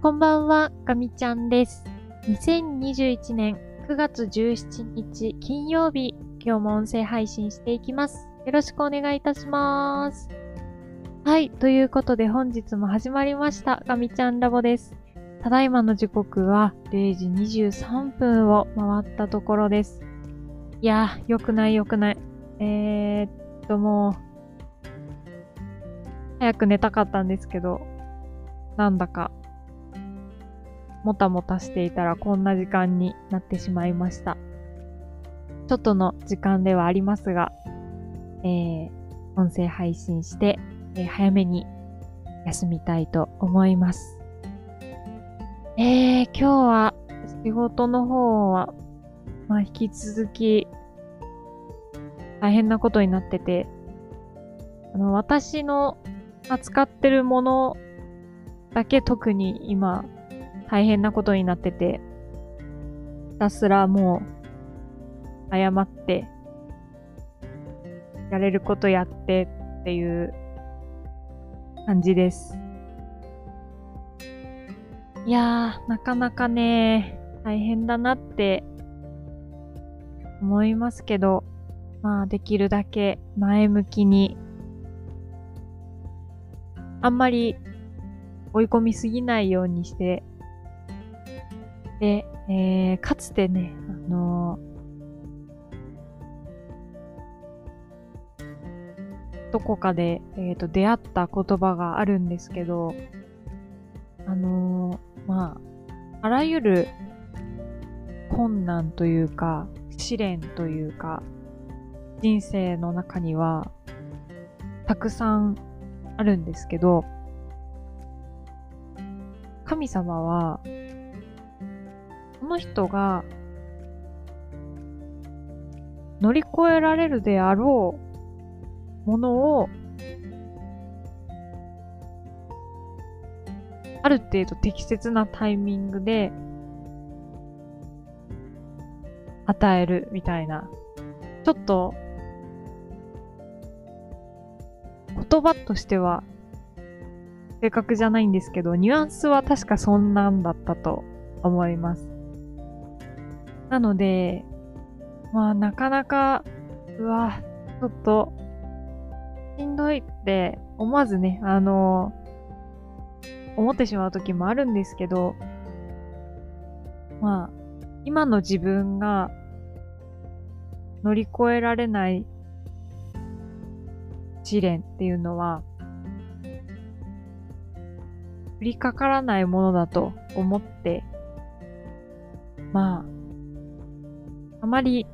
こんばんは、ガミちゃんです。2021年9月17日金曜日、今日も音声配信していきます。よろしくお願いいたします。はい、ということで本日も始まりました、ガミちゃんラボです。ただいまの時刻は0時23分を回ったところです。いやー、よくないよくない。えー、っともう、早く寝たかったんですけど、なんだか、もたもたしていたらこんな時間になってしまいました。ちょっとの時間ではありますが、えー、音声配信して、えー早めに休みたいと思います。えー、今日は仕事の方は、まあ引き続き大変なことになってて、あの、私の扱ってるものだけ特に今大変なことになってて、ひたすらもう謝って、やれることやってっていう感じです。いやー、なかなかね、大変だなって思いますけど、まあできるだけ前向きにあんまり追い込みすぎないようにして、で、えー、かつてね、あのーどこかで、えー、と出会った言葉があるんですけど、あのーまあ、あらゆる困難というか、試練というか、人生の中には、たくさんあるんですけど、神様は、その人が乗り越えられるであろうものを、ある程度適切なタイミングで与えるみたいな、ちょっと言葉としては正確じゃないんですけど、ニュアンスは確かそんなんだったと思います。なので、まあなかなか、うわ、ちょっと、しんどいって思わずね、あの、思ってしまう時もあるんですけど、まあ、今の自分が乗り越えられない試練っていうのは、降りかからないものだと思って、まあ、あまり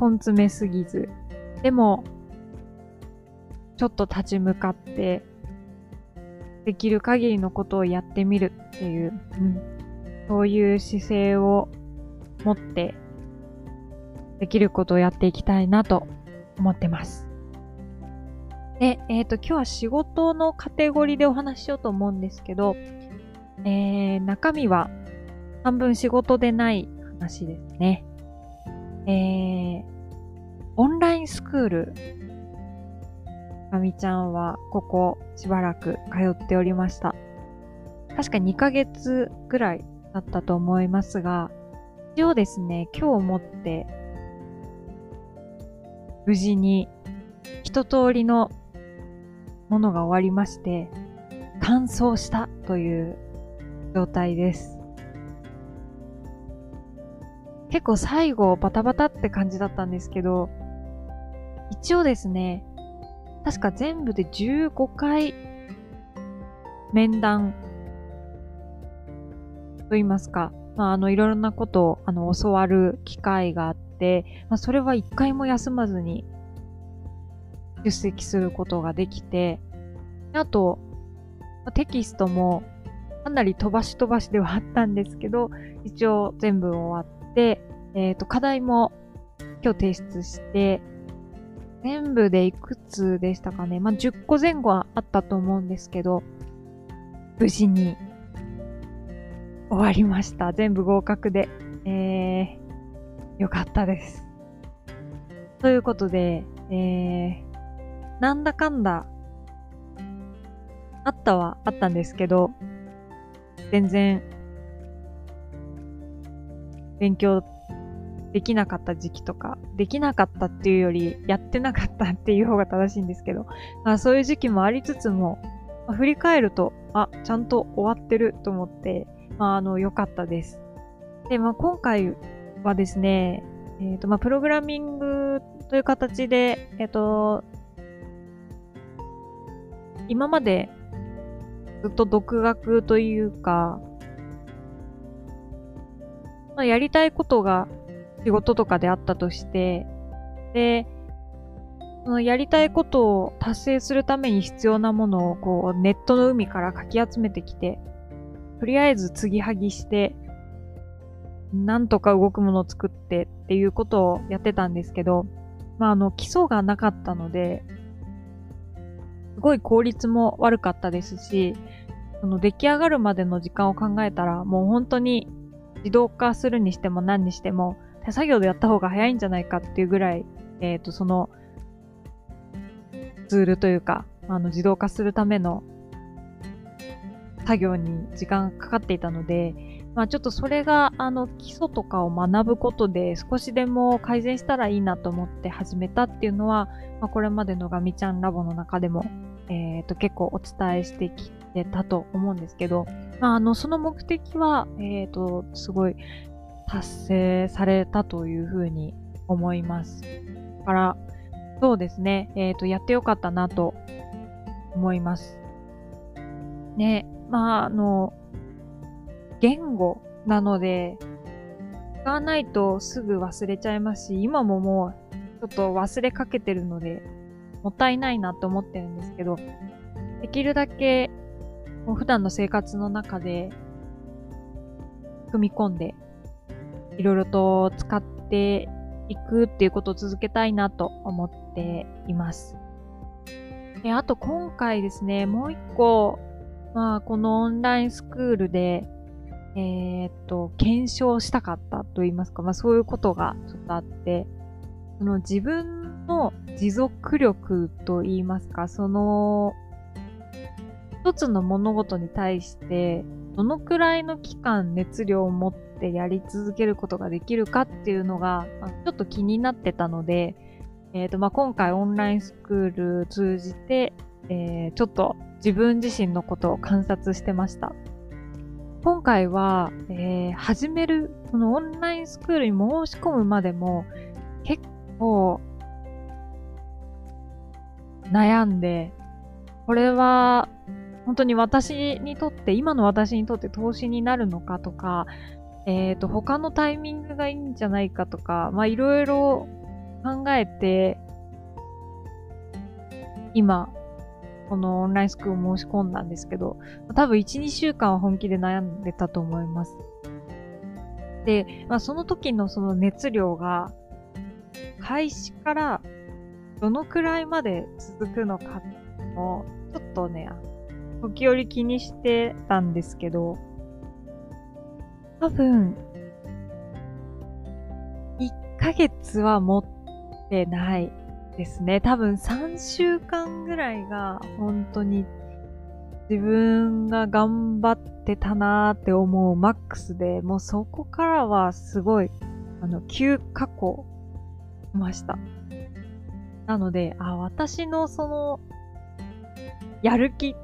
根詰めすぎず、でも、ちょっと立ち向かって、できる限りのことをやってみるっていう、うん、そういう姿勢を持って、できることをやっていきたいなと思ってます。で、えっ、と、今日は仕事のカテゴリーでお話ししようと思うんですけど、えー、中身は半分仕事でない話ですね。えー、オンラインスクール、かみちゃんはここしばらく通っておりました。確か2ヶ月ぐらいだったと思いますが、一応ですね、今日もって、無事に一通りのものが終わりまして、完走したという状態です。結構最後バタバタって感じだったんですけど、一応ですね、確か全部で15回面談と言いますか、まあ、あの、いろんなことを、あの、教わる機会があって、まあ、それは一回も休まずに出席することができて、あと、テキストもかなり飛ばし飛ばしではあったんですけど、一応全部終わっって、えっ、と、課題も今日提出して、全部でいくつでしたかね。まあ、10個前後はあったと思うんですけど、無事に終わりました。全部合格で。えー、よかったです。ということで、えー、なんだかんだ、あったはあったんですけど、全然勉強できなかった時期とか、できなかったっていうより、やってなかったっていう方が正しいんですけど、まあ、そういう時期もありつつも、まあ、振り返ると、あ、ちゃんと終わってると思って、まあ、あの、良かったです。で、まあ、今回はですね、えっ、ー、と、まあ、プログラミングという形で、えっ、ー、と、今までずっと独学というか、まあ、やりたいことが仕事とかであったとして、で、そのやりたいことを達成するために必要なものをこうネットの海からかき集めてきて、とりあえず継ぎはぎして、なんとか動くものを作ってっていうことをやってたんですけど、まああの基礎がなかったので、すごい効率も悪かったですし、その出来上がるまでの時間を考えたら、もう本当に自動化するにしても何にしても、手作業でやった方が早いんじゃないかっていうぐらい、えっ、ー、と、その、ツールというか、あの、自動化するための作業に時間がかかっていたので、まあちょっとそれが、あの、基礎とかを学ぶことで少しでも改善したらいいなと思って始めたっていうのは、まあこれまでのガミちゃんラボの中でも、えっ、ー、と、結構お伝えしてきてたと思うんですけど、まああの、その目的は、えっ、ー、と、すごい達成されたというふうに思います。だから、そうですね、えっ、ー、と、やってよかったなと思います。ね、まあ、あの、言語なので、使わないとすぐ忘れちゃいますし、今ももうちょっと忘れかけてるので、もったいないなと思ってるんですけど、できるだけもう普段の生活の中で組み込んで、いろいろと使っていくっていうことを続けたいなと思っています。であと今回ですね、もう一個、まあこのオンラインスクールでえー、っと、検証したかったと言いますか、まあそういうことがちょっとあって、その自分の持続力と言いますか、その、一つの物事に対して、どのくらいの期間熱量を持ってやり続けることができるかっていうのが、まあ、ちょっと気になってたので、え、ー、と、まあ、今回オンラインスクール通じて、えー、ちょっと自分自身のことを観察してました。今回は、えー、始める、そのオンラインスクールに申し込むまでも結構悩んで、これは本当に私にとって、今の私にとって投資になるのかとか、えっ、ー、と、他のタイミングがいいんじゃないかとか、まあいろいろ考えて、今、このオンラインスクールを申し込んだんですけど、多分1、2週間は本気で悩んでたと思います。で、まあ、その時のその熱量が、開始からどのくらいまで続くのかも、ちょっとね、時折気にしてたんですけど、多分、1ヶ月は持ってないですね。多分3週間ぐらいが本当に自分が頑張ってたなーって思うマックスで、もうそこからはすごい、あの、急過去しました。なので、あ、私のその、やる気、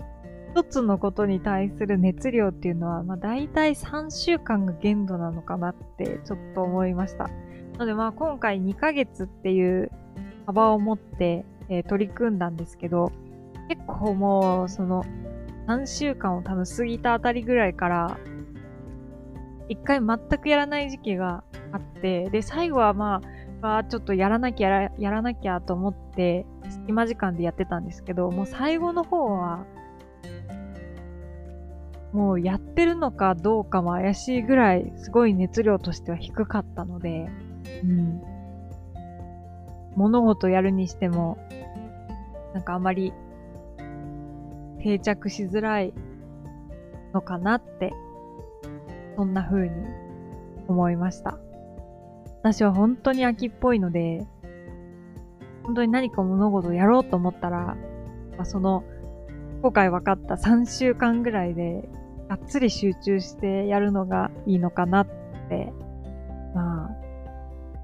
一つのことに対する熱量っていうのは、まあ大体3週間が限度なのかなってちょっと思いました。なのでまあ今回2ヶ月っていう幅を持って、えー、取り組んだんですけど、結構もう、その、3週間を多分過ぎたあたりぐらいから、一回全くやらない時期があって、で、最後はまあ、あちょっとやらなきゃやら、やらなきゃと思って、隙間時間でやってたんですけど、もう最後の方は、もうやってるのかどうかも怪しいぐらい、すごい熱量としては低かったので、うん。物事やるにしても、なんかあまり定着しづらいのかなって、そんな風に思いました。私は本当に秋っぽいので、本当に何か物事をやろうと思ったら、まあ、その、今回分かった3週間ぐらいでがっつり集中してやるのがいいのかなって、まあ、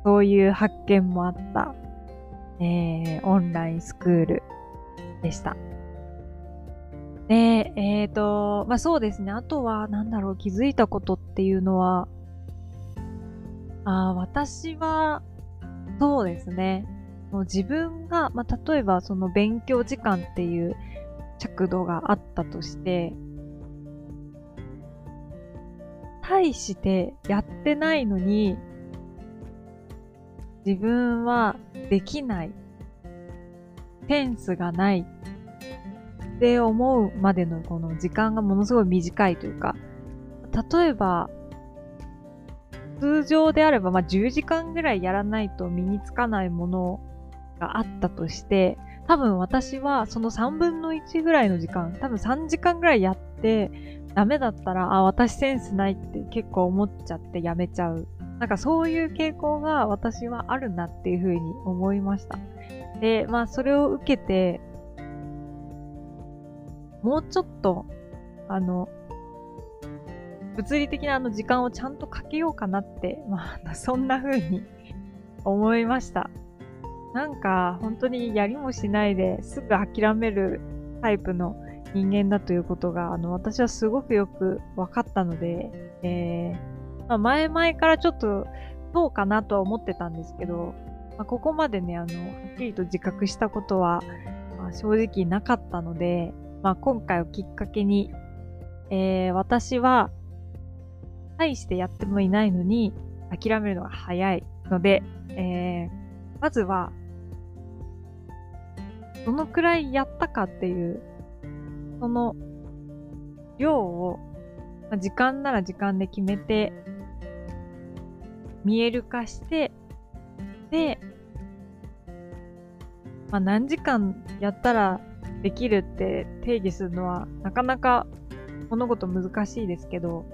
そういう発見もあった、えー、オンラインスクールでした。で、えっ、ー、と、まあそうですね。あとは、なんだろう、気づいたことっていうのは、あ私は、そうですね。もう自分が、まあ例えばその勉強時間っていう尺度があったとして、対してやってないのに、自分はできない。センスがないって思うまでのこの時間がものすごい短いというか、例えば、通常であれば、まあ、10時間ぐらいやらないと身につかないものがあったとして、多分私はその3分の1ぐらいの時間、多分3時間ぐらいやって、ダメだったら、あ、私センスないって結構思っちゃってやめちゃう。なんかそういう傾向が私はあるなっていうふうに思いました。で、まあそれを受けて、もうちょっと、あの、物理的なあの時間をちゃんとかけようかなって、まあ、そんな風に思いました。なんか、本当にやりもしないですぐ諦めるタイプの人間だということが、あの、私はすごくよく分かったので、えー、まあ、前々からちょっと、どうかなとは思ってたんですけど、まあ、ここまでね、あの、はっきりと自覚したことは、まあ、正直なかったので、まあ、今回をきっかけに、えー、私は、大してやってもいないのに、諦めるのが早いので、えー、まずは、どのくらいやったかっていう、その量を、まあ、時間なら時間で決めて、見える化して、で、まあ、何時間やったらできるって定義するのはなかなか物事難しいですけど、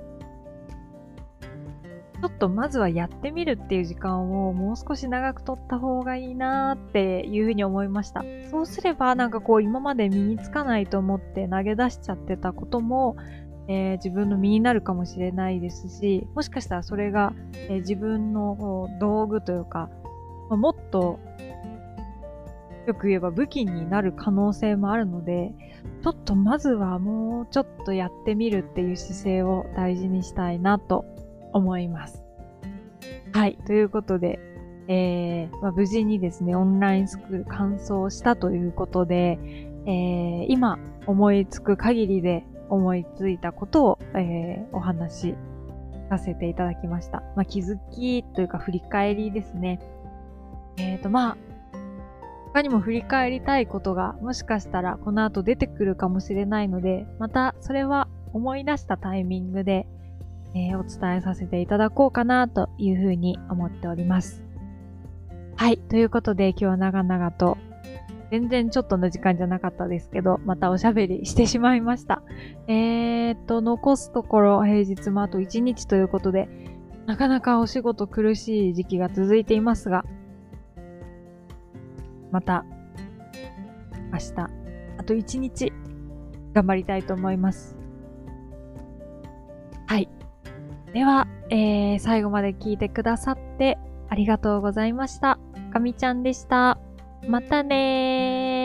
ちょっとまずはやってみるっていう時間をもう少し長く取った方がいいなーっていうふうに思いました。そうすればなんかこう今まで身につかないと思って投げ出しちゃってたことも、えー、自分の身になるかもしれないですし、もしかしたらそれが、えー、自分の道具というか、もっとよく言えば武器になる可能性もあるので、ちょっとまずはもうちょっとやってみるっていう姿勢を大事にしたいなと思います。はい。ということで、えーまあ、無事にですね、オンラインスクール完走したということで、えー、今思いつく限りで思いついたことを、えー、お話しさせていただきました。まあ、気づきというか振り返りですね。えっ、ー、と、まあ、他にも振り返りたいことがもしかしたらこの後出てくるかもしれないので、またそれは思い出したタイミングで、えー、お伝えさせていただこうかなというふうに思っております。はい。ということで今日は長々と全然ちょっとの時間じゃなかったですけど、またおしゃべりしてしまいました。えー、っと、残すところ平日もあと1日ということで、なかなかお仕事苦しい時期が続いていますが、また、明日、あと一日、頑張りたいと思います。では、えー、最後まで聞いてくださってありがとうございました。かみちゃんでした。またねー。